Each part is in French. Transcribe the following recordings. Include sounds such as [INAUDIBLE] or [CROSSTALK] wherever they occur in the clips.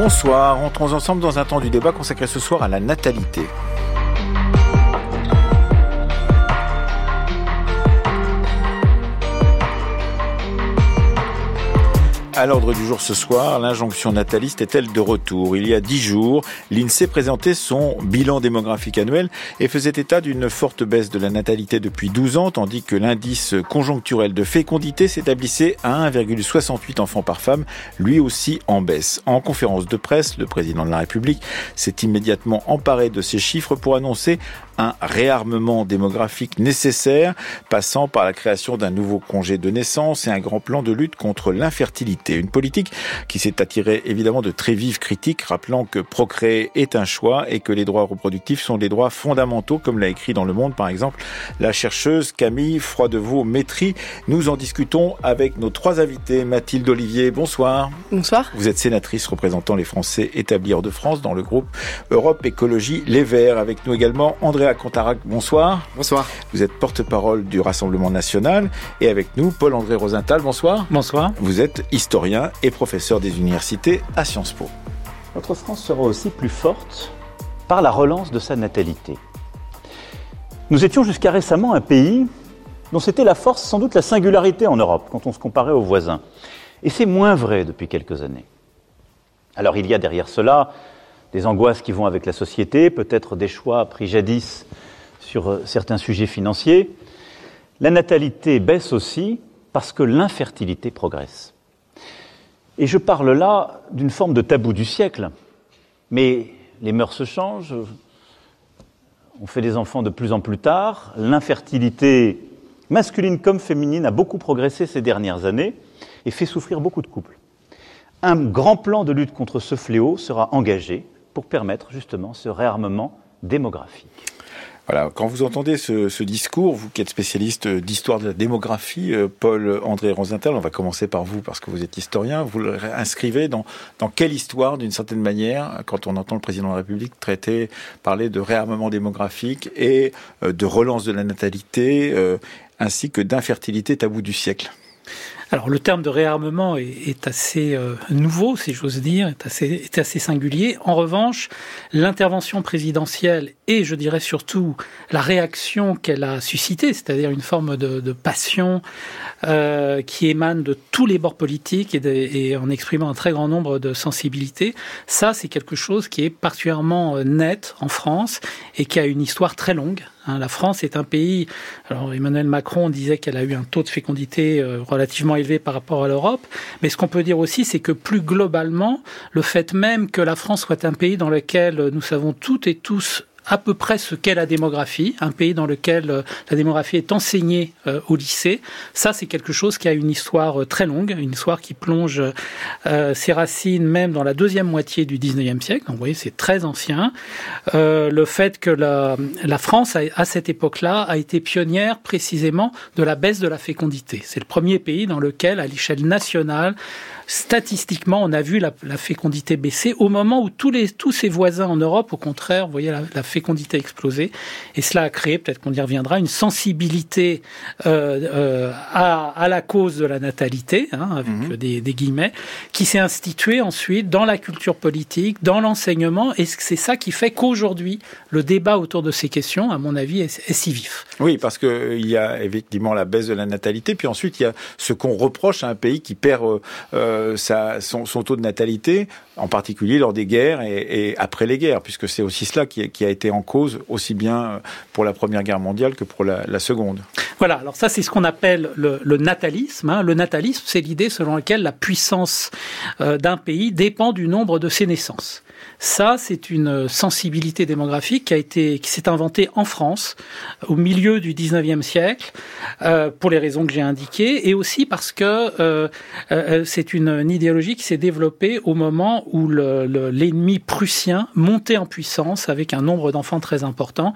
Bonsoir, entrons ensemble dans un temps du débat consacré ce soir à la natalité. À l'ordre du jour ce soir, l'injonction nataliste est-elle de retour? Il y a dix jours, l'INSEE présentait son bilan démographique annuel et faisait état d'une forte baisse de la natalité depuis 12 ans, tandis que l'indice conjoncturel de fécondité s'établissait à 1,68 enfants par femme, lui aussi en baisse. En conférence de presse, le président de la République s'est immédiatement emparé de ces chiffres pour annoncer un réarmement démographique nécessaire, passant par la création d'un nouveau congé de naissance et un grand plan de lutte contre l'infertilité. Une politique qui s'est attirée évidemment de très vives critiques, rappelant que procréer est un choix et que les droits reproductifs sont des droits fondamentaux, comme l'a écrit dans Le Monde par exemple la chercheuse Camille Froidevaux-Métry. Nous en discutons avec nos trois invités. Mathilde Olivier, bonsoir. Bonsoir. Vous êtes sénatrice représentant les Français établis hors de France dans le groupe Europe Écologie Les Verts. Avec nous également Andrea Contarac, bonsoir. Bonsoir. Vous êtes porte-parole du Rassemblement National. Et avec nous Paul-André Rosenthal, bonsoir. Bonsoir. Vous êtes historien et professeur des universités à Sciences Po. Notre France sera aussi plus forte par la relance de sa natalité. Nous étions jusqu'à récemment un pays dont c'était la force, sans doute la singularité en Europe, quand on se comparait aux voisins. Et c'est moins vrai depuis quelques années. Alors il y a derrière cela des angoisses qui vont avec la société, peut-être des choix pris jadis sur euh, certains sujets financiers. La natalité baisse aussi parce que l'infertilité progresse. Et je parle là d'une forme de tabou du siècle. Mais les mœurs se changent, on fait des enfants de plus en plus tard, l'infertilité masculine comme féminine a beaucoup progressé ces dernières années et fait souffrir beaucoup de couples. Un grand plan de lutte contre ce fléau sera engagé pour permettre justement ce réarmement démographique. Voilà, quand vous entendez ce, discours, vous qui êtes spécialiste d'histoire de la démographie, euh, Paul-André Rosenthal, on va commencer par vous parce que vous êtes historien, vous l'inscrivez dans, dans quelle histoire, d'une certaine manière, quand on entend le président de la République traiter, parler de réarmement démographique et euh, de relance de la natalité, euh, ainsi que d'infertilité tabou du siècle? Alors le terme de réarmement est, assez euh, nouveau, si j'ose dire, est assez, est assez singulier. En revanche, l'intervention présidentielle et je dirais surtout la réaction qu'elle a suscitée, c'est-à-dire une forme de, passion euh, qui émane de tous les bords politiques et, en exprimant un très grand nombre de sensibilités, ça c'est quelque chose qui est particulièrement euh, net en France et qui a une histoire très longue Hein, la France est un pays. Alors Emmanuel Macron disait qu'elle a eu un taux de fécondité euh, relativement élevé par rapport à l'Europe, mais ce qu'on peut dire aussi, c'est que plus globalement, le fait même que la France soit un pays dans lequel nous savons toutes et tous à peu près ce qu'est la démographie, un pays dans lequel euh, la démographie est enseignée euh, au lycée. Ça, c'est quelque chose qui a une histoire euh, très longue, une histoire qui plonge ses racines même dans la deuxième moitié du 19e siècle. Donc, vous voyez, c'est très ancien. le fait que la, la France, à cette époque-là, a été pionnière précisément de la baisse de la fécondité. C'est le premier pays dans lequel, à l'échelle nationale, statistiquement, on a vu la, fécondité baisser au moment où tous, les, tous ses voisins en Europe, au contraire, voyez la, fécondité exploser. Et cela a créé, peut-être qu'on y reviendra, une sensibilité euh, euh, à, à, la cause de la natalité, hein, avec mhm. des, des, guillemets, qui s'est instituée ensuite dans la culture politique, dans l'enseignement. Et c'est ça qui fait qu'aujourd'hui, le débat autour de ces questions, à mon avis, est, est si vif. Oui, parce qu'il euh, y a effectivement la baisse de la natalité, puis ensuite il y a ce qu'on reproche à un pays qui perd euh, son, taux de natalité, en particulier lors des guerres et, après les guerres, puisque c'est aussi cela qui, a été en cause aussi bien pour la Première Guerre mondiale que pour la, Seconde. Voilà, alors ça c'est ce qu'on appelle le, natalisme. Hein. Le natalisme, c'est l'idée selon laquelle la puissance euh, d'un pays dépend du nombre de ses naissances. Ça, c'est une sensibilité démographique qui a été, qui s'est inventée en France au milieu du 19e siècle, euh, pour les raisons que j'ai indiquées, et aussi parce que euh, euh, c'est une, idéologie qui s'est développée au moment où l'ennemi le, prussien montait en puissance avec un nombre d'enfants très important,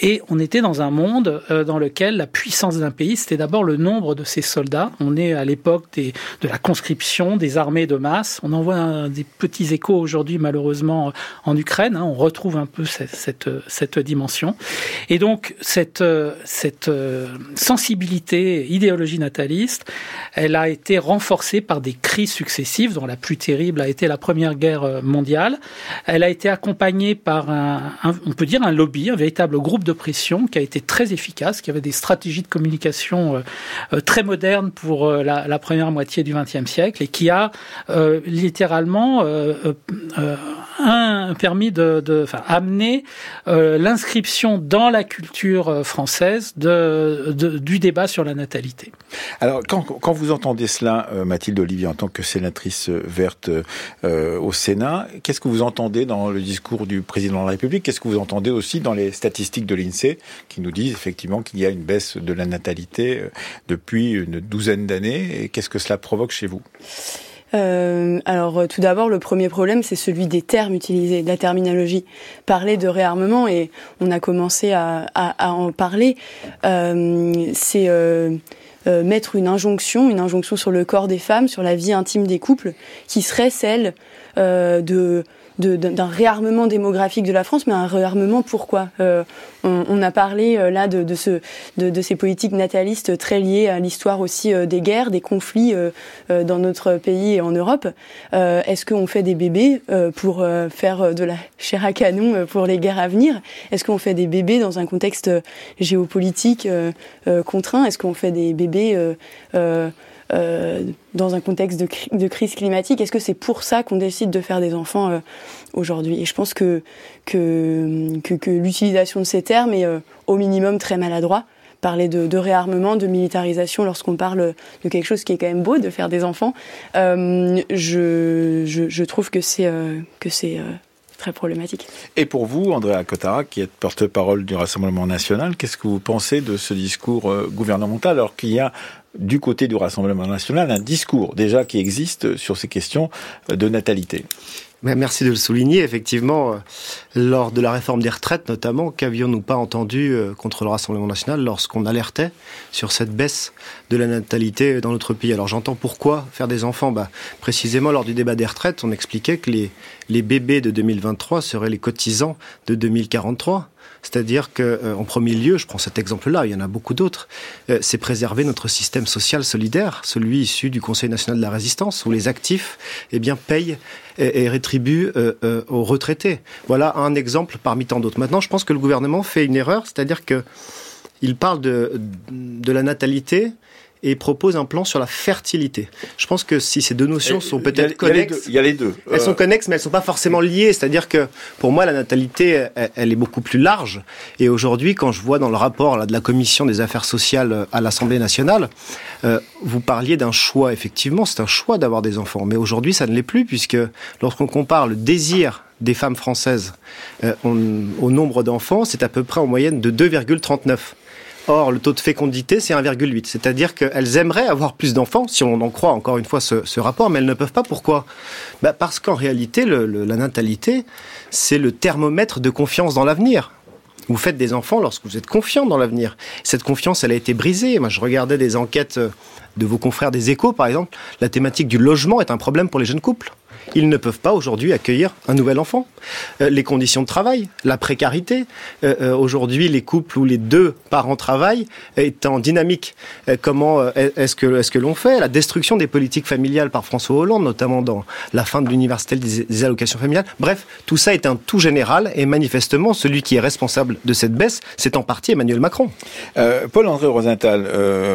et on était dans un monde dans lequel la puissance d'un pays, c'était d'abord le nombre de ses soldats. On est à l'époque de la conscription, des armées de masse. On en voit des petits échos aujourd'hui, malheureusement événements en Ukraine. Hein. on retrouve un peu cette, cette, cette dimension. Et donc cette, cette sensibilité, idéologie nataliste, elle a été renforcée par des crises successives, dont la plus terrible a été la Première Guerre mondiale. Elle a été accompagnée par un, on peut dire un lobby, un véritable groupe de qui a été très efficace, qui avait des stratégies de communication très modernes pour la, la première moitié du XXe siècle et qui a euh, littéralement euh, euh, un permis de, de enfin, amener l'inscription dans la culture française de, de, du débat sur la natalité. Alors, quand, quand vous entendez cela, Mathilde Olivier, en tant que sénatrice verte au Sénat, qu'est-ce que vous entendez dans le discours du président de la République? Qu'est-ce que vous entendez aussi dans les statistiques de l'INSEE qui nous disent effectivement qu'il y a une baisse de la natalité depuis une douzaine d'années? Et qu'est-ce que cela provoque chez vous? Euh, alors euh, tout d'abord, le premier problème, c'est celui des termes utilisés, de la terminologie. Parler de réarmement, et on a commencé à, en parler, euh, c'est mettre une injonction, une injonction sur le corps des femmes, sur la vie intime des couples, qui serait celle de d'un réarmement démographique de la France, mais un réarmement pourquoi euh, on, a parlé euh, là de, de, ce, de, ces politiques natalistes très liées à l'histoire aussi euh, des guerres, des conflits dans notre pays et en Europe. Est-ce qu'on fait des bébés pour faire de la chair à canon pour les guerres à venir? Est-ce qu'on fait des bébés dans un contexte géopolitique contraint? Est-ce qu'on fait des bébés euh, dans un contexte de, crise climatique. Est-ce que c'est pour ça qu'on décide de faire des enfants euh, aujourd'hui? Et je pense que, l'utilisation de ces termes est euh, au minimum très maladroit. Parler de, réarmement, de militarisation lorsqu'on parle de quelque chose qui est quand même beau, de faire des enfants, je, trouve que c'est très problématique. Et pour vous, Andrea Cotara, qui est porte-parole du Rassemblement national, qu'est-ce que vous pensez de ce discours gouvernemental alors qu'il y a du côté du Rassemblement national un discours déjà qui existe sur ces questions de natalité. Merci de le souligner. Effectivement, euh, lors de la réforme des retraites notamment, qu'avions-nous pas entendu euh, contre le Rassemblement national lorsqu'on alertait sur cette baisse de la natalité dans notre pays? Alors j'entends pourquoi faire des enfants? Bah, précisément lors du débat des retraites, on expliquait que les, les bébés de 2023 seraient les cotisants de 2043. C'est-à-dire que, euh, en premier lieu, je prends cet exemple-là, il y en a beaucoup d'autres, euh, c'est préserver notre système social solidaire, celui issu du Conseil national de la résistance, où les actifs, eh bien, payent et, rétribuent euh, aux retraités. Voilà un exemple parmi tant d'autres. Maintenant, je pense que le gouvernement fait une erreur, c'est-à-dire que il parle de, de la natalité et propose un plan sur la fertilité. Je pense que si ces deux notions sont peut-être connexes, il y a les deux. Elles sont euh, connexes, mais elles sont pas forcément liées. C'est-à-dire que pour moi, la natalité, elle, est beaucoup plus large. Et aujourd'hui, quand je vois dans le rapport là, de la commission des affaires sociales euh, à l'Assemblée nationale, euh, vous parliez d'un choix. Effectivement, c'est un choix d'avoir des enfants. Mais aujourd'hui, ça ne l'est plus puisque lorsqu'on compare le désir des femmes françaises au nombre d'enfants, c'est à peu près en moyenne de 2,39. Or, le taux de fécondité, c'est 1,8. C'est-à-dire qu'elles aimeraient avoir plus d'enfants, si on en croit encore une fois ce, rapport, mais elles ne peuvent pas. Pourquoi? Bah Parce qu'en réalité, la natalité, c'est le thermomètre de confiance dans l'avenir. Vous faites des enfants lorsque vous êtes confiant dans l'avenir. Cette confiance, elle a été brisée. Moi, je regardais des enquêtes de vos confrères des échos, par exemple. La thématique du logement est un problème pour les jeunes couples ils ne peuvent pas aujourd'hui accueillir un nouvel enfant. Euh, les conditions de travail, la précarité. Euh, euh, aujourd'hui, les couples où les deux parents travaillent est en comment est-ce que, l'on fait La destruction des politiques familiales par François Hollande, notamment dans la fin de l'universalité des, allocations familiales? Bref, tout ça est un tout général et manifestement, celui qui est responsable de cette baisse, c'est en partie Emmanuel Macron. Paul-André Rosenthal,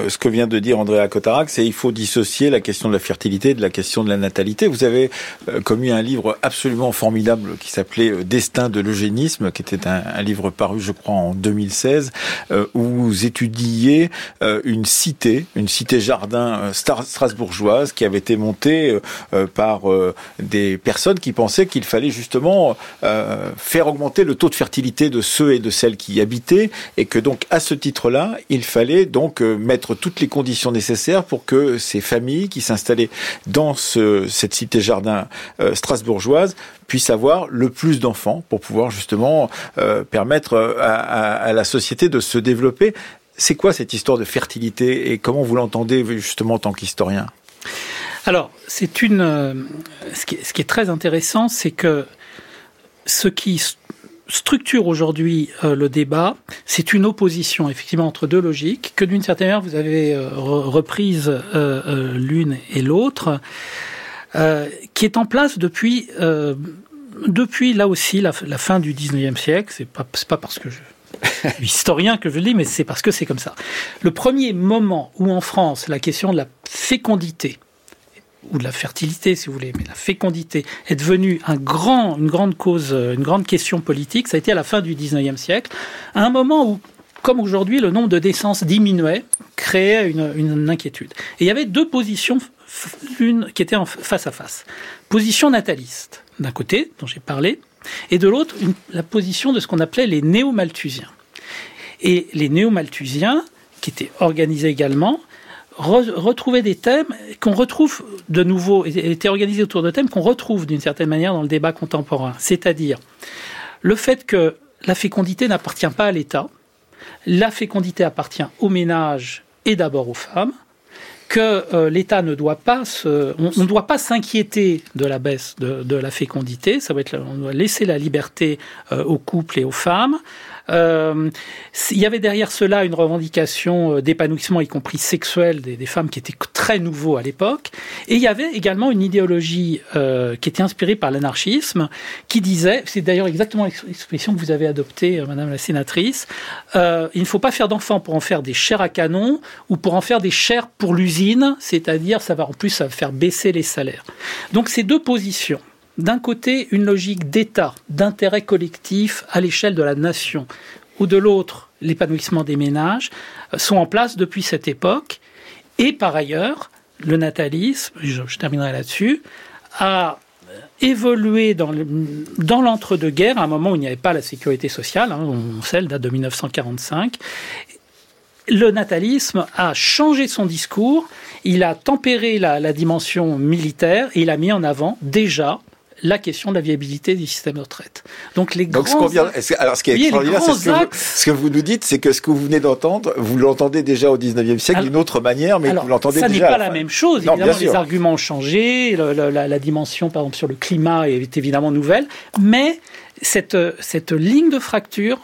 ce que vient de dire Andrea C'est il faut dissocier la question de la fertilité de la question de la natalité. Vous avez euh, commis un livre absolument formidable qui s'appelait euh, Destin de l'eugénisme, qui était un, livre paru, je crois, en 2016, euh, où vous étudiez une cité, une cité jardin strasbourgeoise qui avait été montée par des personnes qui pensaient qu'il fallait justement faire augmenter le taux de fertilité de ceux et de celles qui y habitaient, et que donc à ce titre-là, il fallait donc mettre toutes les conditions nécessaires pour que ces familles qui s'installaient dans ce, cette cité jardin euh, strasbourgeoise puisse avoir le plus d'enfants pour pouvoir justement euh, permettre euh, à, la société de se développer. C'est quoi cette histoire de fertilité et comment vous l'entendez justement en tant qu'historien? Alors, c'est une. ce, qui est, très intéressant, c'est que ce qui structure aujourd'hui euh, le débat, c'est une opposition effectivement entre deux logiques que d'une certaine manière vous avez euh, reprises euh, l'une et l'autre, qui est en place depuis depuis là aussi la, fin du 19e siècle. C'est pas pas parce que je [LAUGHS] suis historien que je le dis, mais c'est parce que c'est comme ça. Le premier moment où en France la question de la fécondité ou de la fertilité, si vous voulez, mais la fécondité est devenue un grand, une grande cause, une grande question politique. Ça a été à la fin du 19e siècle, à un moment où, comme aujourd'hui, le nombre de naissances diminuait, créait une, une inquiétude. Et il y avait deux positions, l'une qui était en face à face. Position nataliste, d'un côté, dont j'ai parlé, et de l'autre, la position de ce qu'on appelait les néo-malthusiens. Et les néo-malthusiens, qui étaient organisés également, retrouver des thèmes qu'on retrouve de nouveau, étaient organisés autour de thèmes qu'on retrouve d'une certaine manière dans le débat contemporain. C'est-à-dire le fait que la fécondité n'appartient pas à l'État, la fécondité appartient au ménage et d'abord aux femmes, que euh, l'État ne doit pas se, on ne doit pas s'inquiéter de la baisse de, la fécondité, ça va être, on doit laisser la liberté euh, aux couples et aux femmes, euh, il y avait derrière cela une revendication euh, d'épanouissement, y compris sexuel, des, femmes qui était très nouveau à l'époque. Et il y avait également une idéologie euh, qui était inspirée par l'anarchisme, qui disait, c'est d'ailleurs exactement l'expression que vous avez adoptée, Madame la sénatrice, il ne faut pas faire d'enfants pour en faire des chairs à canon ou pour en faire des chairs pour l'usine, c'est-à-dire ça va en plus faire baisser les salaires. Donc ces deux positions d'un côté une logique d'État, d'intérêt collectif à l'échelle de la nation, ou de l'autre l'épanouissement des ménages, euh, sont en place depuis cette époque. Et par ailleurs, le natalisme, je, terminerai là-dessus, a évolué dans l'entre-deux-guerres, à un moment où il n'y avait pas la sécurité sociale, hein, sait, date de 1945. Le natalisme a changé son discours, il a tempéré la, la dimension militaire et il a mis en avant déjà la question de la viabilité du système de retraite. Donc les grands... ce alors ce qui est extraordinaire, c'est ce, ce, que vous nous dites, c'est que ce que vous venez d'entendre, vous l'entendez déjà au 19e siècle d'une autre manière, mais vous l'entendez déjà... Ça n'est pas la, même chose, évidemment les arguments ont changé, la, la, dimension par exemple sur le climat est évidemment nouvelle, mais cette, cette ligne de fracture,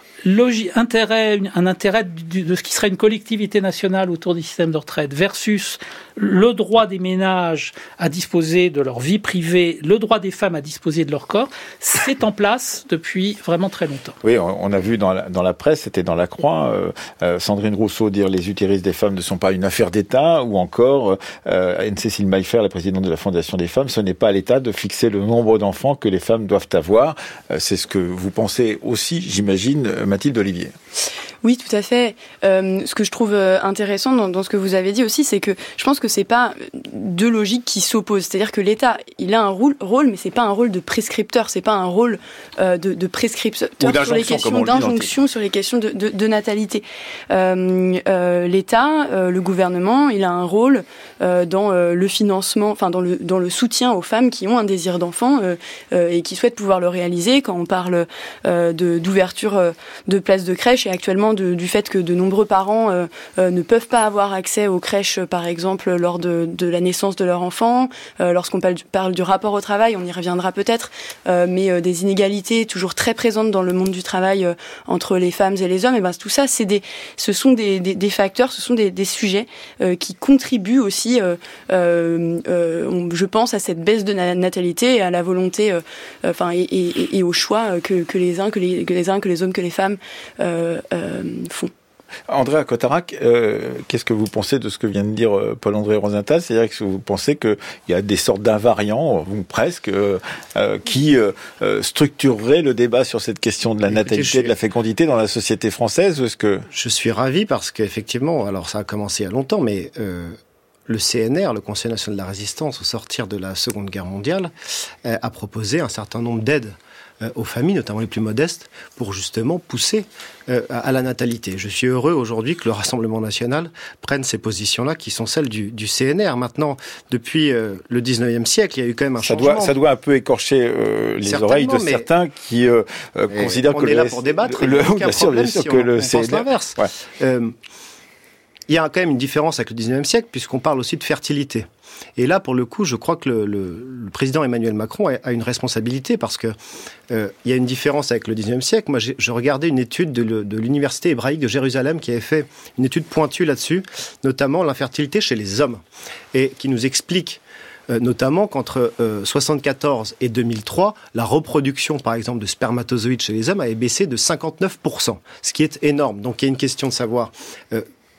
intérêt, un intérêt de ce qui serait une collectivité nationale autour du système de retraite versus le droit des ménages à disposer de leur vie privée, le droit des femmes à disposer de leur corps, c'est en place depuis vraiment très longtemps. Oui, on a vu dans la, presse, c'était dans la Croix, euh, euh, Sandrine Rousseau dire les utérus des femmes ne sont pas une affaire d'État, ou encore euh, Anne-Cécile Maillefer, la présidente de la Fondation des femmes, ce n'est pas à l'État de fixer le nombre d'enfants que les femmes doivent avoir. Euh, ce que vous pensez aussi, j'imagine, Mathilde Olivier. Oui, tout à fait. Euh, ce que je trouve euh, intéressant dans, dans, ce que vous avez dit aussi, c'est que je pense que c'est pas deux logiques qui s'opposent. C'est-à-dire que l'État, il a un rôle, rôle mais c'est pas un rôle de prescripteur, c'est pas un rôle euh, de, de, prescripteur sur les questions d'injonction, sur les questions de, de, de natalité. Euh, L'État, le gouvernement, il a un rôle dans le financement, enfin dans le dans le soutien aux femmes qui ont un désir d'enfant et qui souhaitent pouvoir le réaliser. Quand on parle d'ouverture de places de crèche et actuellement du fait que de nombreux parents euh, euh, ne peuvent pas avoir accès aux crèches, par exemple, lors de, la naissance de leur enfant. Euh, lorsqu'on parle, du rapport au travail, on y reviendra peut-être, mais des inégalités toujours très présentes dans le monde du travail entre les femmes et les hommes. Et ben tout ça, des, ce sont des, facteurs, ce sont des, sujets qui contribuent aussi, je pense, à cette baisse de natalité et à la volonté, enfin, et, au choix que, les uns, que les, que les uns, que les hommes, que les femmes euh, font. André Cotarac, euh, qu'est-ce que vous pensez de ce que vient de dire euh, Paul-André Rosenthal? C'est-à-dire que vous pensez qu'il y a des sortes d'invariants, ou presque, qui structureraient le débat sur cette question de la natalité, de la fécondité dans la société française est-ce que... Je suis ravi parce qu'effectivement, alors ça a commencé il y a longtemps, mais le CNR, le Conseil national de la résistance, au sortir de la Seconde Guerre mondiale, a proposé un certain nombre d'aides euh, aux familles, notamment les plus modestes, pour justement pousser euh, à la natalité. Je suis heureux aujourd'hui que le Rassemblement national prenne ces positions-là, qui sont celles du, CNR. Maintenant, depuis euh, le 19e siècle, il y a eu quand même un ça changement. Doit, ça doit un peu écorcher les oreilles de certains qui considèrent que on est là pour débattre. Le, [LAUGHS] bien sûr, que le CNR... il y a quand même une différence avec le 19e siècle, puisqu'on parle aussi de fertilité. Et là, pour le coup, je crois que le, président Emmanuel Macron a, une responsabilité parce que euh, il y a une différence avec le 19e siècle. Moi, je regardais une étude de l'université hébraïque de Jérusalem qui avait fait une étude pointue là-dessus, notamment l'infertilité chez les hommes, et qui nous explique euh, notamment qu'entre 1974 euh, et 2003, la reproduction, par exemple, de spermatozoïdes chez les hommes avait baissé de 59%, ce qui est énorme. Donc il y a une question de savoir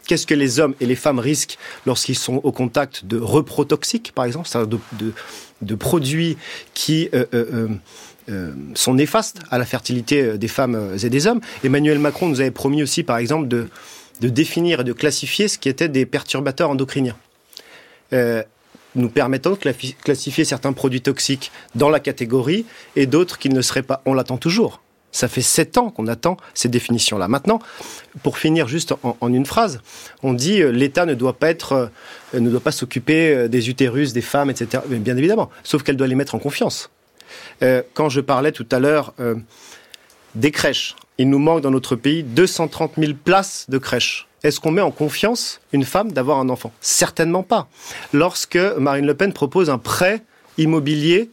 qu'est-ce que les hommes et les femmes risquent lorsqu'ils sont au contact de reprotoxiques, par exemple, c'est-à-dire de, produits qui euh, euh, euh, sont néfastes à la fertilité des femmes et des hommes? Emmanuel Macron nous avait promis aussi, par exemple, de, définir et de classifier ce qui était des perturbateurs endocriniens. nous permettant de classifier certains produits toxiques dans la catégorie et d'autres qui ne seraient pas. On l'attend toujours. Ça fait sept ans qu'on attend ces définitions-là. Maintenant, pour finir juste en, une phrase, on dit euh, l'État ne doit pas être, euh, ne doit pas s'occuper euh, des utérus, des femmes, etc. bien évidemment, sauf qu'elle doit les mettre en confiance. quand je parlais tout à l'heure des crèches, il nous manque dans notre pays 230 000 places de crèches. Est-ce qu'on met en confiance une femme d'avoir un enfant? Certainement pas. Lorsque Marine Le Pen propose un prêt immobilier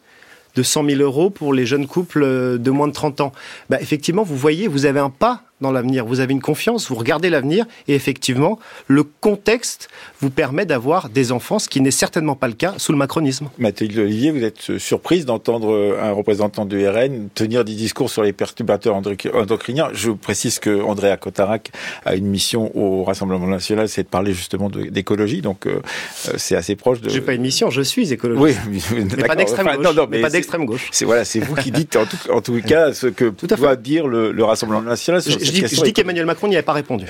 de 100 000 euros pour les jeunes couples de moins de 30 ans. Bah, effectivement, vous voyez, vous avez un pas dans l'avenir. Vous avez une confiance, vous regardez l'avenir et effectivement, le contexte vous permet d'avoir des enfants, ce qui n'est certainement pas le cas sous le macronisme. Mathilde Olivier, vous êtes surprise d'entendre un représentant de RN tenir des discours sur les perturbateurs endocriniens. Je précise que Andrea Cotarac a une mission au Rassemblement national, c'est de parler justement d'écologie, donc euh, c'est assez proche de... J'ai pas une mission, je suis écologiste. Oui, mais pas d'extrême gauche. Non, non, mais, pas d'extrême gauche. C'est voilà, c'est vous qui dites en tout, en tout [LAUGHS] cas ce que doit dire le, le Rassemblement national sur je dis, qu'Emmanuel Macron n'y avait pas répondu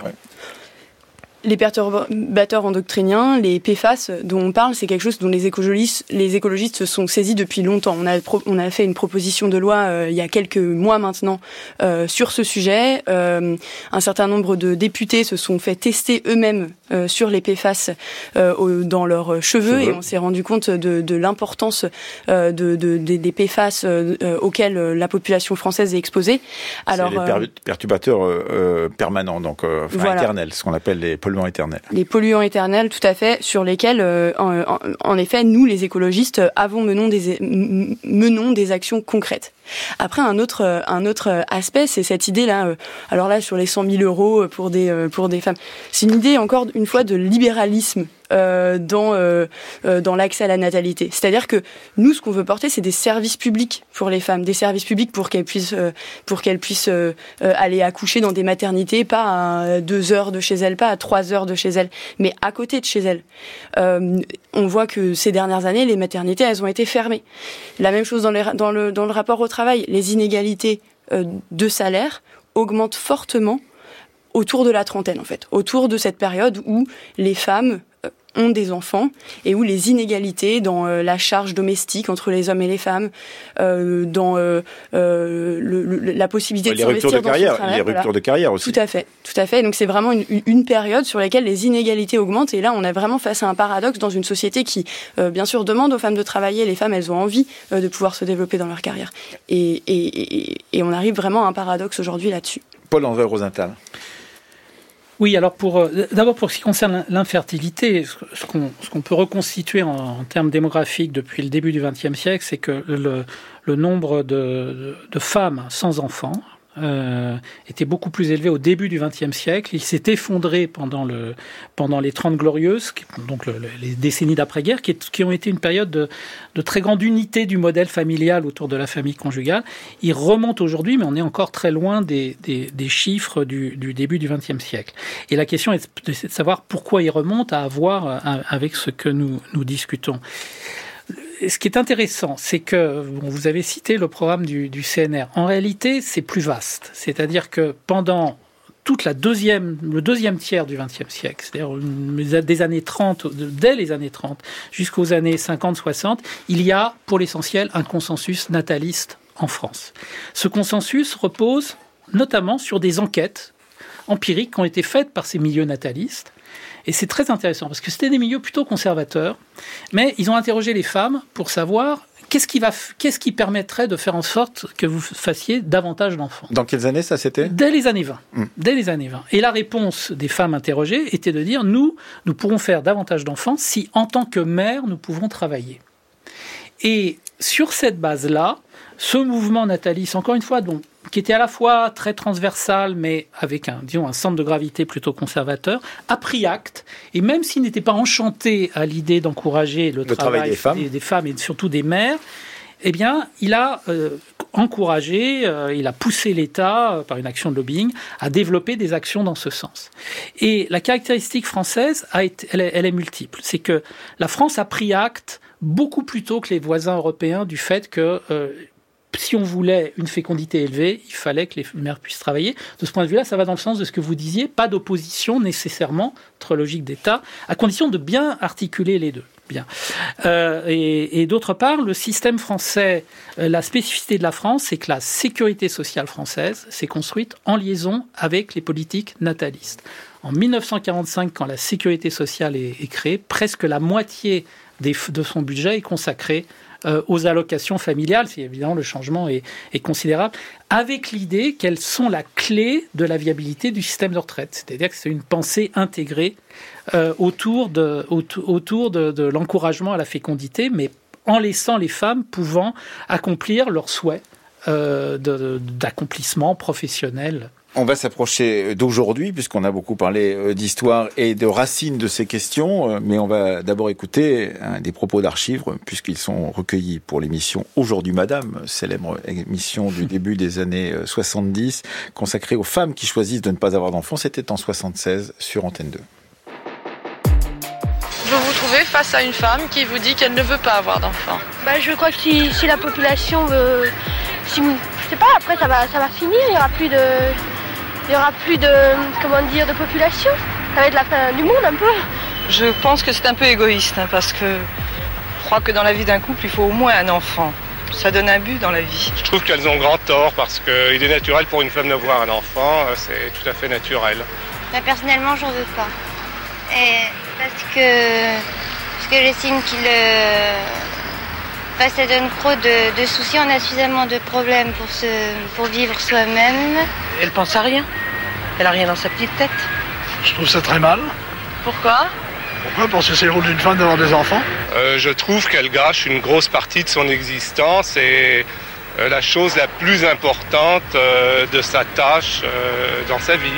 les perturbateurs endocriniens, les PFAS dont on parle, c'est quelque chose dont les écologistes, les écologistes se sont saisis depuis longtemps. On a, on a fait une proposition de loi euh, il y a quelques mois maintenant euh, sur ce sujet. Euh, un certain nombre de députés se sont fait tester eux-mêmes sur les PFAS euh, dans leurs cheveux et on s'est rendu compte de, de l'importance de, de, des PFAS auxquels la population française est exposée. Alors, les perturbateurs permanents, donc enfin, éternels, ce qu'on appelle les polluants éternels. Les polluants éternels, tout à fait, sur lesquels, euh, en, effet, nous, les écologistes, avons menons des, menons des actions concrètes. Après, un autre, un autre aspect, c'est cette idée-là. Euh, alors là, sur les 100 000 euros pour des, pour des femmes, c'est une idée, encore une fois, de libéralisme euh, dans euh, euh, dans l'accès à la natalité. C'est-à-dire que nous, ce qu'on veut porter, c'est des services publics pour les femmes, des services publics pour qu'elles puissent pour qu'elles puissent aller accoucher dans des maternités, pas à deux heures de chez elles, pas à trois heures de chez elles, mais à côté de chez elles. on voit que ces dernières années, les maternités, elles ont été fermées. La même chose dans, les, dans le dans le rapport au travail, les inégalités de salaire augmentent fortement autour de la trentaine en fait, autour de cette période où les femmes ont des enfants et où les inégalités dans euh, la charge domestique entre les hommes et les femmes, euh, dans euh, le, la possibilité de s'investir dans carrière, les ruptures de carrière aussi. Tout à fait, tout à fait. Donc c'est vraiment une, une, période sur laquelle les inégalités augmentent et là on est vraiment face à un paradoxe dans une société qui, bien sûr, demande aux femmes de travailler. Les femmes, elles ont envie de pouvoir se développer dans leur carrière et, et, et on arrive vraiment à un paradoxe aujourd'hui là-dessus. Paul-André Rosenthal. Oui, alors pour euh, d'abord pour ce qui concerne l'infertilité, ce qu'on peut reconstituer en, termes démographiques depuis le début du XXe siècle, c'est que le, nombre de, femmes sans enfants euh, était beaucoup plus élevé au début du XXe siècle. Il s'est effondré pendant, le, pendant les Trente Glorieuses, donc les décennies d'après-guerre, qui, qui, ont été une période de, de, très grande unité du modèle familial autour de la famille conjugale. Il remonte aujourd'hui, mais on est encore très loin des, des, chiffres du, du, début du XXe siècle. Et la question est de savoir pourquoi il remonte à avoir euh, avec ce que nous, nous discutons ce qui est intéressant, c'est que vous avez cité le programme du, CNR. En réalité, c'est plus vaste. C'est-à-dire que pendant toute la deuxième, le deuxième tiers du XXe siècle, c'est-à-dire des années 30, dès les années 30 jusqu'aux années 50-60, il y a pour l'essentiel un consensus nataliste en France. Ce consensus repose notamment sur des enquêtes empiriques qui ont été faites par ces milieux natalistes Et c'est très intéressant parce que c'était des milieux plutôt conservateurs, mais ils ont interrogé les femmes pour savoir qu'est-ce qui, va, qu'est-ce qui permettrait de faire en sorte que vous fassiez davantage d'enfants Dans quelles années ça c'était? Dès les années 20. Hmm. Dès les années 20. Et la réponse des femmes interrogées était de dire nous, nous pourrons faire davantage d'enfants si, en tant que mère, nous pouvons travailler. Et sur cette base-là, ce mouvement nataliste, encore une fois, donc, qui était à la fois très transversal, mais avec un, disons, un centre de gravité plutôt conservateur, a pris acte. Et même s'il n'était pas enchanté à l'idée d'encourager le, Le travail des femmes. des femmes et surtout des mères, eh bien, il a euh, encouragé, euh, il a poussé l'État, euh, par une action de lobbying, à développer des actions dans ce sens. Et la caractéristique française, a été, elle, est, elle est multiple. C'est que la France a pris acte beaucoup plus tôt que les voisins européens du fait que euh, si on voulait une fécondité élevée, il fallait que les mères puissent travailler. De ce point de vue-là, ça va dans le sens de ce que vous disiez, pas d'opposition nécessairement entre logique d'État, à condition de bien articuler les deux. Bien. Euh, et, d'autre part, le système français, euh, la spécificité de la France, c'est que la sécurité sociale française s'est construite en liaison avec les politiques natalistes. En 1945, quand la sécurité sociale est, créée, presque la moitié de son budget est consacrée euh, aux allocations familiales, si évidemment le changement est, considérable, avec l'idée qu'elles sont la clé de la viabilité du système de retraite. C'est-à-dire que c'est une pensée intégrée euh, autour de, l'encouragement à la fécondité, mais en laissant les femmes pouvant accomplir leurs souhaits euh, d'accomplissement professionnel. On va s'approcher d'aujourd'hui, puisqu'on a beaucoup parlé euh, d'histoire et de racines de ces questions, euh, mais on va d'abord écouter des propos d'archives, puisqu'ils sont recueillis pour l'émission Aujourd'hui Madame, célèbre émission du [LAUGHS] début des années euh, 70, consacrée aux femmes qui choisissent de ne pas avoir d'enfants. C'était en 76 sur Antenne 2. Vous vous trouvez face à une femme qui vous dit qu'elle ne veut pas avoir d'enfants. Bah, je crois que si, si la population veut. Si, je sais pas, après ça va, ça va finir, il y aura plus de. Il y aura plus de. Comment dire, de population? Ça va être la fin du monde un peu. Je pense que c'est un peu égoïste hein, parce que je crois que dans la vie d'un couple, il faut au moins un enfant. Ça donne un but dans la vie. Je trouve qu'elles ont grand tort parce qu'il est naturel pour une femme d'avoir un enfant, euh, c'est tout à fait naturel. Bah, personnellement, j'en veux pas. Et parce que, parce que j'estime qu'il. euh, ça donne trop de, de soucis. On a suffisamment de problèmes pour, se, pour vivre soi-même. Elle pense à rien. Elle a rien dans sa petite tête. Je trouve ça très mal. Pourquoi? Pourquoi? Parce que c'est le rôle d'une femme d'avoir des enfants. Euh, je trouve qu'elle gâche une grosse partie de son existence et euh, la chose la plus importante euh, de sa tâche euh, dans sa vie.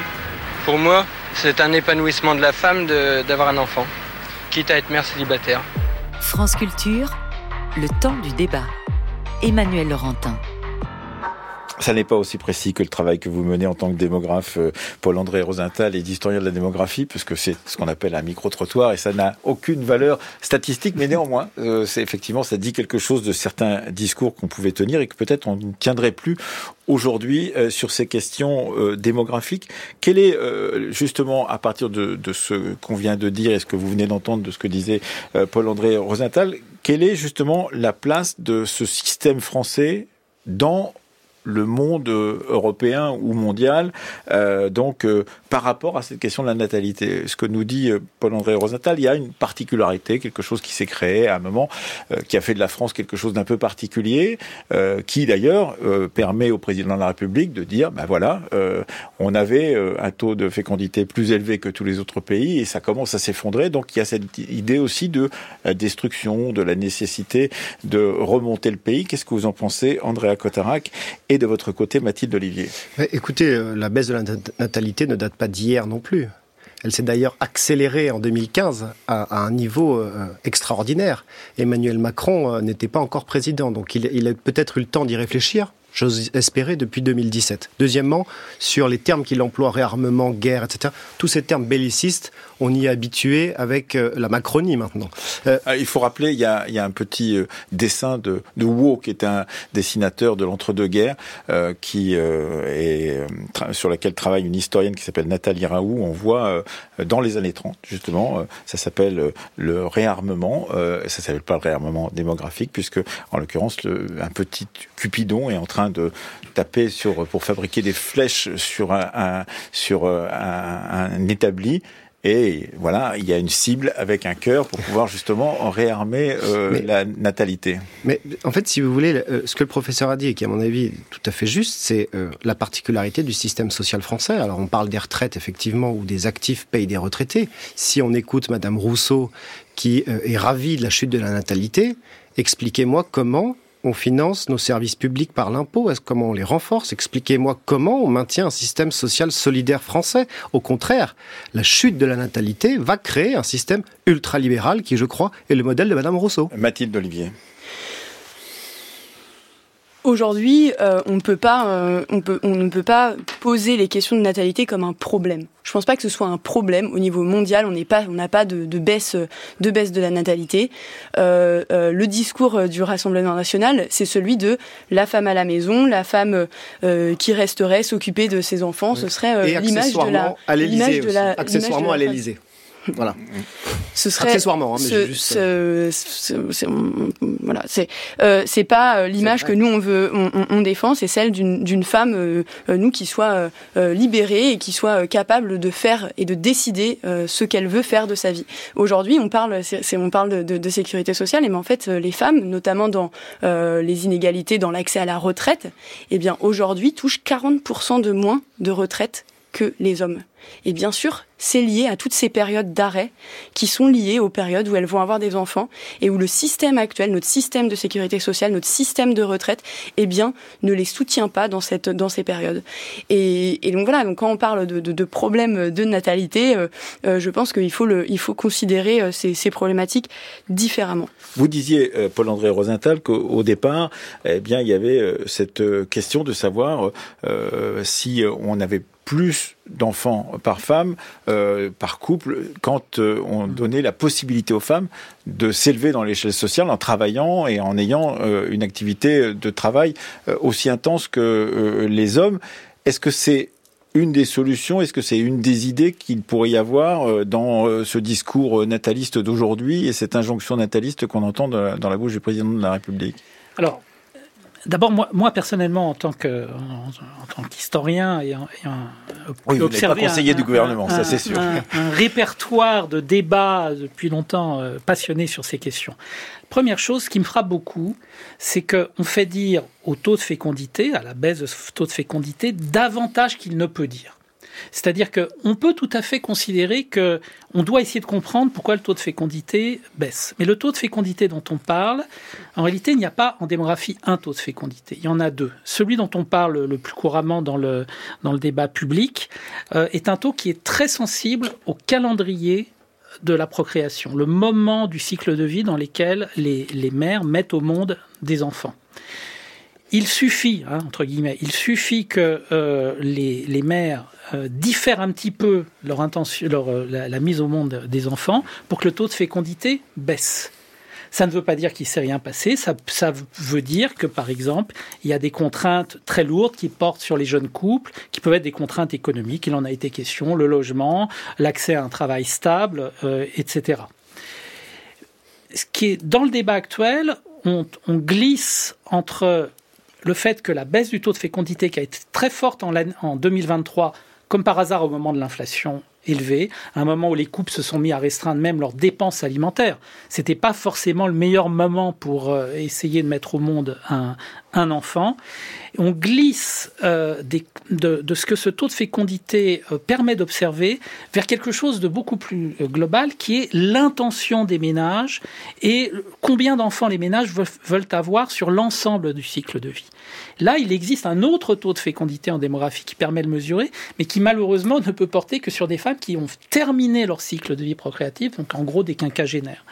Pour moi, c'est un épanouissement de la femme d'avoir un enfant, quitte à être mère célibataire. France Culture, le temps du débat. Emmanuel Laurentin. Ça n'est pas aussi précis que le travail que vous menez en tant que démographe, euh, Paul-André Rosenthal, et d'historien de la démographie, puisque c'est ce qu'on appelle un micro-trottoir, et ça n'a aucune valeur statistique, mais néanmoins, euh, c'est effectivement, ça dit quelque chose de certains discours qu'on pouvait tenir et que peut-être on ne tiendrait plus aujourd'hui euh, sur ces questions démographiques. Quel est justement, à partir de, de ce qu'on vient de dire et ce que vous venez d'entendre de ce que disait Paul-André Rosenthal, quelle est justement la place de ce système français dans le monde européen ou mondial, euh, donc euh, par rapport à cette question de la natalité. Ce que nous dit euh, Paul-André Rosenthal, il y a une particularité, quelque chose qui s'est créé à un moment, euh, qui a fait de la France quelque chose d'un peu particulier, euh, qui d'ailleurs euh, permet au président de la République de dire, ben voilà, on avait un taux de fécondité plus élevé que tous les autres pays et ça commence à s'effondrer. Donc il y a cette idée aussi de destruction, de la nécessité de remonter le pays. Qu'est-ce que vous en pensez, Andrea Cotarac et de votre côté, Mathilde Olivier Écoutez, euh, la baisse de la nat- natalité ne date pas d'hier non plus. Elle s'est d'ailleurs accélérée en 2015 à, à un niveau euh, extraordinaire. Emmanuel Macron euh, n'était pas encore président, donc il, il a peut-être eu le temps d'y réfléchir. J'ose espérer depuis 2017. Deuxièmement, sur les termes qu'il emploie, réarmement, guerre, etc. Tous ces termes bellicistes, on y est habitué avec euh, la Macronie maintenant. Euh, Ah, Il faut rappeler, il y a, un petit euh, dessin de, de qui est un dessinateur de l'entre-deux-guerres, qui est sur laquelle travaille une historienne qui s'appelle Nathalie Raoult. On voit dans les années 30, justement, ça s'appelle le réarmement. Ça s'appelle pas le réarmement démographique, puisque en l'occurrence, un petit Cupidon est en train de taper sur pour fabriquer des flèches sur un, sur un établi Et voilà, il y a une cible avec un cœur pour pouvoir justement réarmer euh, la natalité. Mais en fait, si vous voulez, euh, ce que le professeur a dit et qui, à mon avis, est tout à fait juste, c'est euh, la particularité du système social français. Alors, on parle des retraites, effectivement, où des actifs payent des retraités. Si on écoute Madame Rousseau, qui est ravie de la chute de la natalité, expliquez-moi comment on finance nos services publics par l'impôt comment on les renforce? Expliquez-moi comment on maintient un système social solidaire français. Au contraire, la chute de la natalité va créer un système ultralibéral qui, je crois, est le modèle de Madame Rousseau. Mathilde Olivier. Aujourd'hui, euh, on, peut pas, euh, on, peut, on ne peut pas poser les questions de natalité comme un problème. Je pense pas que ce soit un problème au niveau mondial. On n'est pas, on n'a pas de, de, baisse, de baisse de la natalité. Euh, euh le discours du Rassemblement national, c'est celui de la femme à la maison, la femme euh, qui resterait s'occuper de ses enfants. Ce serait l'image de la, l'image de la, accessoirement à l'Élysée. [LAUGHS] Voilà. Ce serait accessoirement, hein, mais ce, juste... ce, ce, voilà, c'est euh, c'est pas euh, l'image que nous on veut, on, on défend, c'est celle d'une femme, euh, euh, nous qui soit euh, libérée et qui soit capable de faire et de décider ce qu'elle veut faire de sa vie. Aujourd'hui, on parle, c'est on parle de, de, de, sécurité sociale, mais en fait, les femmes, notamment dans les inégalités dans l'accès à la retraite, eh bien aujourd'hui touchent 40% de moins de retraite que les hommes. Et bien sûr, c'est lié à toutes ces périodes d'arrêt qui sont liées aux périodes où elles vont avoir des enfants et où le système actuel, notre système de sécurité sociale, notre système de retraite, eh bien, ne les soutient pas dans cette dans ces périodes. Et, donc voilà. Donc quand on parle de, de, de problèmes de natalité, euh, euh, je pense qu'il faut le faut considérer euh, ces, ces, problématiques différemment. Vous disiez Paul-André Rosenthal qu'au départ, eh bien, il y avait cette question de savoir si on avait plus d'enfants par femme, euh, par couple, quand euh, on donnait la possibilité aux femmes de s'élever dans l'échelle sociale en travaillant et en ayant euh, une activité de travail aussi intense que les hommes. Est-ce que c'est une des solutions? Est-ce que c'est une des idées qu'il pourrait y avoir dans ce discours nataliste d'aujourd'hui et cette injonction nataliste qu'on entend dans la bouche du président de la République? Alors, D'abord, moi, moi, personnellement, en tant que en, en tant qu'historien et, en, et en, oui, vous pas conseiller un, du gouvernement, un, ça c'est sûr. Un, répertoire de débats depuis longtemps euh, passionnés sur ces questions. Première chose qui me frappe beaucoup, c'est qu'on fait dire au taux de fécondité, à la baisse de taux de fécondité, davantage qu'il ne peut dire. C'est-à-dire qu'on peut tout à fait considérer que on doit essayer de comprendre pourquoi le taux de fécondité baisse. Mais le taux de fécondité dont on parle, en réalité, il n'y a pas en démographie un taux de fécondité. Il y en a deux. Celui dont on parle le plus couramment dans le, débat public euh, est un taux qui est très sensible au calendrier de la procréation, le moment du cycle de vie dans lequel les mères mettent au monde des enfants il suffit, hein, entre guillemets, il suffit que euh, les, les mères euh, diffèrent un petit peu leur intention, leur, euh, la, mise au monde des enfants pour que le taux de fécondité baisse. Ça ne veut pas dire qu'il s'est rien passé, ça, veut dire que, par exemple, il y a des contraintes très lourdes qui portent sur les jeunes couples, qui peuvent être des contraintes économiques, il en a été question, le logement, l'accès à un travail stable, etc. Ce qui est dans le débat actuel, on glisse entre le fait que la baisse du taux de fécondité qui a été très forte en, en 2023, comme par hasard au moment de l'inflation élevée, à un moment où les couples se sont mis à restreindre même leurs dépenses alimentaires. C'était pas forcément le meilleur moment pour euh, essayer de mettre au monde un, un enfant. On glisse euh, des, de, de, ce que ce taux de fécondité euh, permet d'observer vers quelque chose de beaucoup plus euh, global qui est l'intention des ménages et combien d'enfants les ménages veulent, avoir sur l'ensemble du cycle de vie. Là, il existe un autre taux de fécondité en démographie qui permet de mesurer, mais qui malheureusement ne peut porter que sur des femmes qui ont terminé leur cycle de vie procréative, donc en gros des quinquagénaires.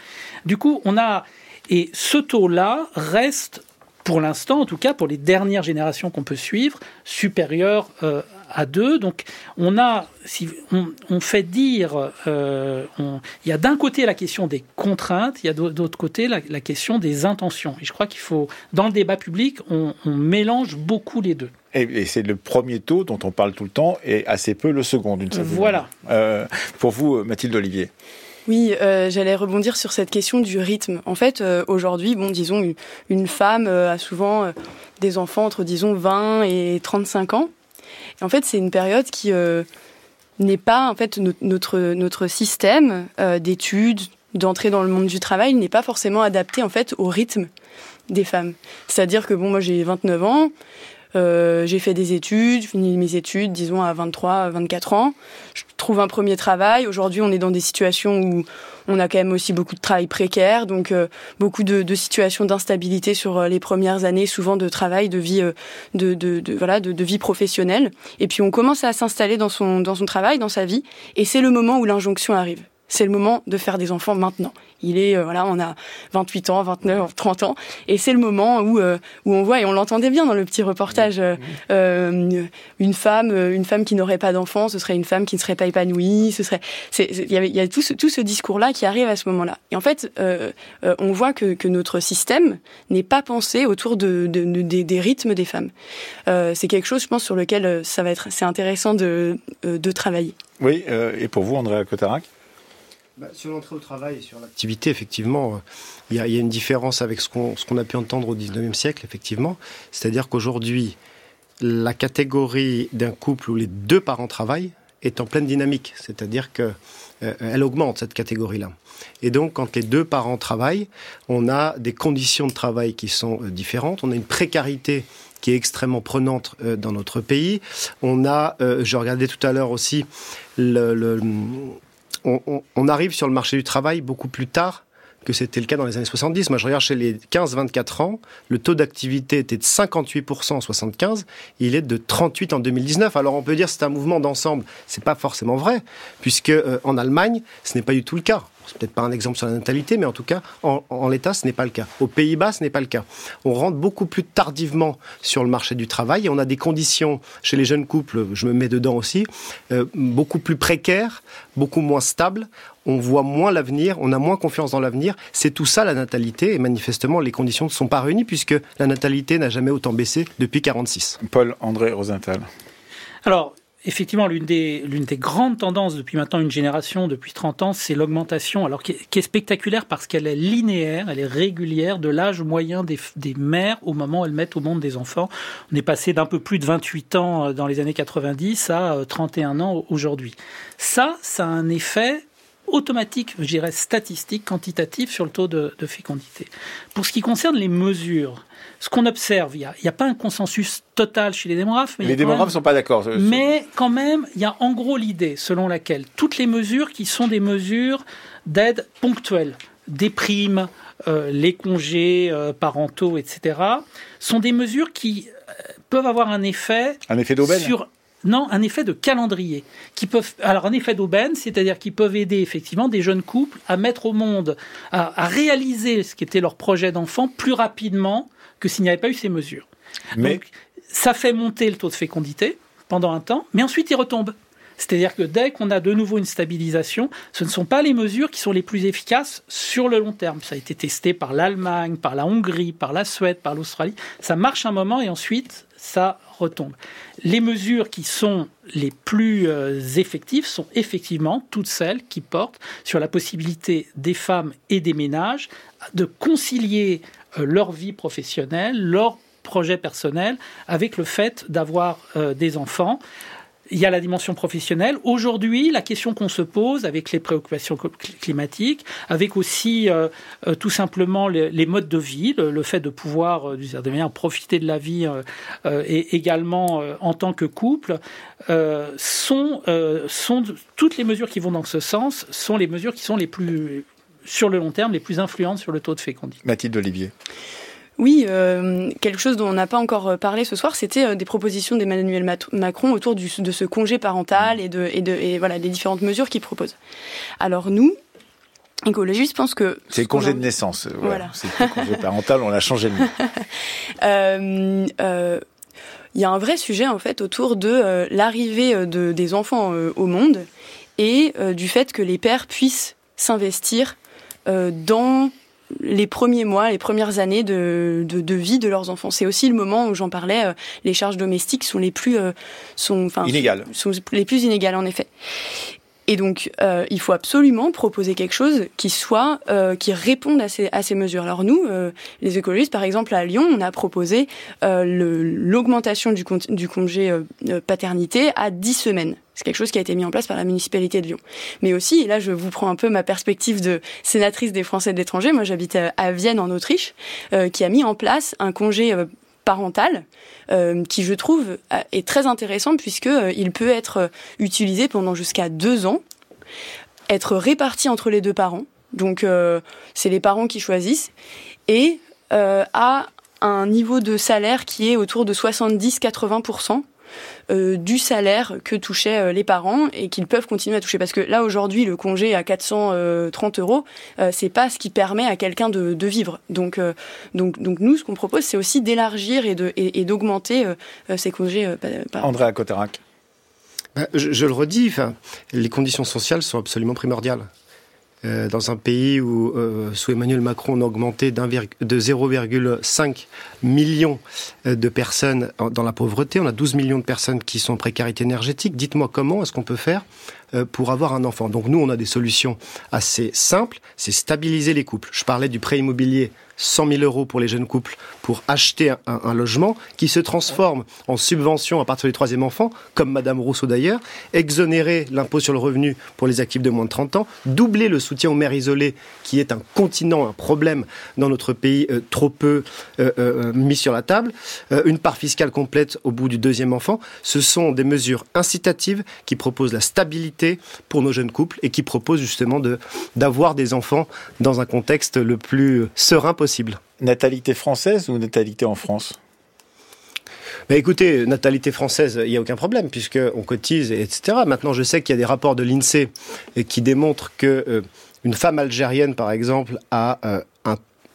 Du coup, on a et ce taux-là reste pour l'instant, en tout cas, pour les dernières générations qu'on peut suivre, supérieures euh, à deux. Donc, on a, si on, on fait dire, euh, on, il y a d'un côté la question des contraintes, il y a d'autre côté la, la, question des intentions. Et je crois qu'il faut, dans le débat public, on, on mélange beaucoup les deux. Et, et c'est le premier taux dont on parle tout le temps et assez peu le second, d'une certaine Voilà. Euh, pour vous, Mathilde Olivier. Oui, euh, j'allais rebondir sur cette question du rythme. En fait, euh, aujourd'hui, bon, disons, une, femme euh, a souvent des enfants entre, disons, 20 et 35 ans. Et en fait, c'est une période qui n'est pas en fait notre notre système d'études d'entrée dans le monde du travail n'est pas forcément adapté en fait au rythme des femmes. C'est-à-dire que bon, moi j'ai 29 ans, euh, j'ai fait des études, fini mes études, disons à 23, 24 ans. Je trouve un premier travail. Aujourd'hui, on est dans des situations où on a quand même aussi beaucoup de travail précaire, donc euh, beaucoup de, de situations d'instabilité sur euh, les premières années, souvent de travail, de vie, euh, de, de, de, voilà, de, de, vie professionnelle. Et puis on commence à s'installer dans son dans son travail, dans sa vie, et c'est le moment où l'injonction arrive c'est le moment de faire des enfants maintenant. Il est, euh, voilà, on a 28 ans, 29, 30 ans, et c'est le moment où, euh, où on voit, et on l'entendait bien dans le petit reportage, euh, une femme, une femme qui n'aurait pas d'enfants, ce serait une femme qui ne serait pas épanouie, ce serait, il y, a tout ce, tout ce discours-là qui arrive à ce moment-là. Et en fait, on voit que, que notre système n'est pas pensé autour de, de, de des, des, rythmes des femmes. c'est quelque chose, je pense, sur lequel ça va être, c'est intéressant de, de travailler. Oui, et pour vous, Andrea Cotarac? Bah, sur l'entrée au travail et sur l'activité, effectivement, il y, a une différence avec ce qu'on a pu entendre au 19e siècle, effectivement. C'est-à-dire qu'aujourd'hui, la catégorie d'un couple où les deux parents travaillent est en pleine dynamique. C'est-à-dire que euh, elle augmente, cette catégorie-là. Et donc, quand les deux parents travaillent, on a des conditions de travail qui sont euh, différentes. On a une précarité qui est extrêmement prenante euh, dans notre pays. On a, je regardais tout à l'heure aussi, le on, arrive sur le marché du travail beaucoup plus tard que c'était le cas dans les années 70. Moi, je regarde chez les 15-24 ans, le taux d'activité était de 58% en 75, il est de 38 en 2019. Alors on peut dire c'est un mouvement d'ensemble, c'est pas forcément vrai, puisque euh, en Allemagne, ce n'est pas du tout le cas c'est peut-être pas un exemple sur la natalité, mais en tout cas, en, en l'état, ce n'est pas le cas. Aux Pays-Bas, ce n'est pas le cas. On rentre beaucoup plus tardivement sur le marché du travail et on a des conditions chez les jeunes couples, je me mets dedans aussi, euh, beaucoup plus précaires, beaucoup moins stables. On voit moins l'avenir, on a moins confiance dans l'avenir. C'est tout ça la natalité et manifestement les conditions ne sont pas réunies puisque la natalité n'a jamais autant baissé depuis 46. Paul André Rosenthal. Alors, effectivement, l'une des, grandes tendances depuis maintenant une génération, depuis 30 ans, c'est l'augmentation, alors qui est, qui est, spectaculaire parce qu'elle est linéaire, elle est régulière de l'âge moyen des, des mères au moment où elles mettent au monde des enfants. On est passé d'un peu plus de 28 ans euh, dans les années 90 à 31 euh, ans aujourd'hui. Ça, ça a un effet automatique, je dirais statistique, quantitatif sur le taux de, de fécondité. Pour ce qui concerne les mesures, ce qu'on observe, il n'y a, a, pas un consensus total chez les démographes. Mais les démographes ne sont pas d'accord. Mais quand même, il y a en gros l'idée selon laquelle toutes les mesures qui sont des mesures d'aide ponctuelle, des primes, euh, les congés euh, parentaux, etc., sont des mesures qui euh, peuvent avoir un effet, un effet d'aubaine sur non, un effet de calendrier qui peuvent alors un effet d'aubaine, c'est-à-dire qui peuvent aider effectivement des jeunes couples à mettre au monde, à, à réaliser ce qui était leur projet d'enfant plus rapidement que s'il n'y avait pas eu ces mesures. Mais... Donc, ça fait monter le taux de fécondité pendant un temps, mais ensuite il retombe. C'est-à-dire que dès qu'on a de nouveau une stabilisation, ce ne sont pas les mesures qui sont les plus efficaces sur le long terme. Ça a été testé par l'Allemagne, par la Hongrie, par la Suède, par l'Australie. Ça marche un moment et ensuite ça retombe. Les mesures qui sont les plus euh, effectives sont effectivement toutes celles qui portent sur la possibilité des femmes et des ménages de concilier euh, leur vie professionnelle, leur projet personnel avec le fait d'avoir euh, des enfants. Il y a la dimension professionnelle. Aujourd'hui, la question qu'on se pose avec les préoccupations climatiques, avec aussi euh, euh, tout simplement les, modes de vie, le, fait de pouvoir, euh, certaine manière, profiter de la vie euh, et également en tant que couple, sont, sont toutes les mesures qui vont dans ce sens sont les mesures qui sont les plus sur le long terme les plus influentes sur le taux de fécondité. Mathilde Olivier. Oui, euh, quelque chose dont on n'a pas encore parlé ce soir, c'était euh, des propositions d'Emmanuel Macron autour du, de ce congé parental et de, et de et voilà les différentes mesures qu'il propose. Alors nous, écologistes, pensent que c'est le congé de naissance. Voilà, voilà. c'est le congé parental, on l'a changé de nom. [LAUGHS] euh, euh, il y a un vrai sujet en fait autour de euh, l'arrivée de, des enfants euh, au monde et euh, du fait que les pères puissent s'investir dans les premiers mois, les premières années de, de, de vie de leurs enfants. C'est aussi le moment où j'en parlais, euh, les charges domestiques sont les plus euh, sont enfin sont les plus inégales en effet. Et donc, euh, il faut absolument proposer quelque chose qui soit, euh, qui réponde à ces, à ces mesures. Alors nous, euh, les écologistes, par exemple, à Lyon, on a proposé l'augmentation du, du congé paternité à 10 semaines. C'est quelque chose qui a été mis en place par la municipalité de Lyon. Mais aussi, et là je vous prends un peu ma perspective de sénatrice des Français de l'étranger, moi j'habite à Vienne en Autriche, qui a mis en place un congé parental euh, qui je trouve est très intéressant puisque euh, il peut être utilisé pendant jusqu'à deux ans, être réparti entre les deux parents. Donc euh, c'est les parents qui choisissent et à un niveau de salaire qui est autour de 70-80 euh, du salaire que touchaient euh, les parents et qu'ils peuvent continuer à toucher. Parce que là, aujourd'hui, le congé à 430 euros, euh, c'est pas ce qui permet à quelqu'un de, vivre. Donc, donc, donc nous, ce qu'on propose, c'est aussi d'élargir et, de, et, d'augmenter ces congés. Par... André Cotarac. Bah, je, je, le redis, les conditions sociales sont absolument primordiales. Euh, dans un pays où, euh, sous Emmanuel Macron, on a augmenté de 0,5 millions euh, de personnes dans la pauvreté. On a 12 millions de personnes qui sont en précarité énergétique. Dites-moi comment est-ce qu'on peut faire pour avoir un enfant. Donc nous, on a des solutions assez simples. C'est stabiliser les couples. Je parlais du prêt immobilier 100 000 euros pour les jeunes couples pour acheter un, logement qui se transforme en subvention à partir du troisième enfant, comme Madame Rousseau d'ailleurs, exonérer l'impôt sur le revenu pour les actifs de moins de 30 ans, doubler le soutien aux mères isolées, qui est un continent, un problème dans notre pays euh, trop peu euh, euh, mis sur la table, une part fiscale complète au bout du deuxième enfant. Ce sont des mesures incitatives qui proposent la stabilité pour nos jeunes couples et qui proposent justement de d'avoir des enfants dans un contexte le plus serein possible Natalité française ou natalité en France? Mais écoutez, natalité française, il n'y a aucun problème puisqu'on cotise, etc. Maintenant, je sais qu'il y a des rapports de l'INSEE qui démontrent que euh, une femme algérienne, par exemple, a euh,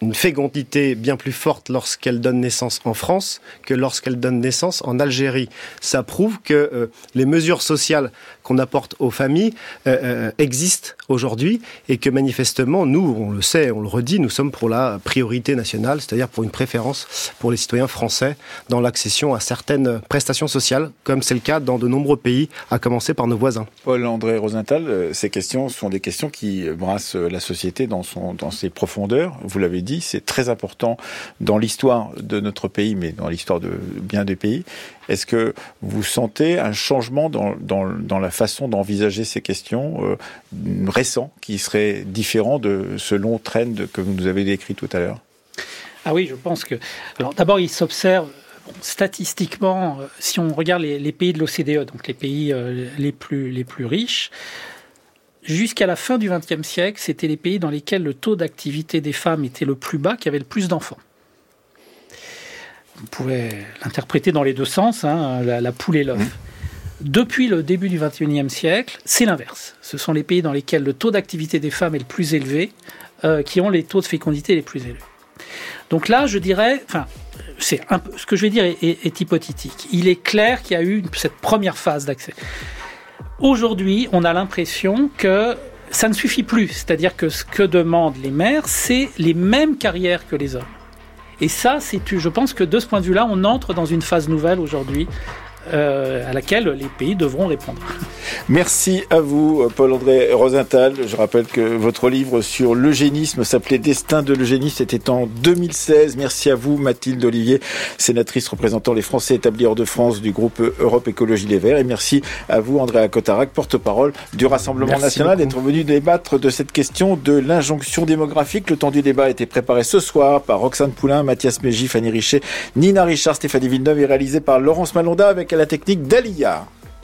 une fécondité bien plus forte lorsqu'elle donne naissance en France que lorsqu'elle donne naissance en Algérie. Ça prouve que euh, les mesures sociales qu'on apporte aux familles euh, euh, existent aujourd'hui et que manifestement, nous, on le sait, on le redit, nous sommes pour la priorité nationale, c'est-à-dire pour une préférence pour les citoyens français dans l'accession à certaines prestations sociales, comme c'est le cas dans de nombreux pays, à commencer par nos voisins. Paul-André Rosenthal, ces questions sont des questions qui brassent la société dans, son, dans ses profondeurs. Vous l'avez dit, c'est très important dans l'histoire de notre pays, mais dans l'histoire de bien des pays. Est-ce que vous sentez un changement dans, la façon d'envisager ces questions euh, récents qui serait différent de ce long trend que vous nous avez décrit tout à l'heure? Ah oui, je pense que. D'abord, il s'observe statistiquement, euh, si on regarde les, pays de l'OCDE, donc les pays euh, les plus riches, jusqu'à la fin du XXe siècle, c'était les pays dans lesquels le taux d'activité des femmes était le plus bas, qui avaient le plus d'enfants. On pouvait l'interpréter dans les deux sens, hein, la, poule et l'œuf. Mmh. Depuis le début du XXIe siècle, c'est l'inverse. Ce sont les pays dans lesquels le taux d'activité des femmes est le plus élevé, euh, qui ont les taux de fécondité les plus élevés. Donc là, je dirais, enfin, c'est ce que je vais dire est, est hypothétique. Il est clair qu'il y a eu cette première phase d'accès. Aujourd'hui, on a l'impression que ça ne suffit plus. C'est-à-dire que ce que demandent les mères, c'est les mêmes carrières que les hommes. Et ça, c'est, je pense que de ce point de vue-là, on entre dans une phase nouvelle aujourd'hui euh, à laquelle les pays devront répondre. Merci à vous, Paul-André Rosenthal. Je rappelle que votre livre sur l'eugénisme s'appelait Destin de l'eugénisme. C'était en 2016. Merci à vous, Mathilde Olivier, sénatrice représentant les Français établis hors de France du groupe Europe Écologie Les Verts. Et merci à vous, Andréa Cotarac, porte-parole du Rassemblement national, d'être venu débattre de cette question de l'injonction démographique. Le temps du débat a été préparé ce soir par Roxane Poulain, Mathias Mégy, Fanny Richet, Nina Richard, Stéphanie Villeneuve et réalisé par Laurence Malonda avec la technique d'Alia.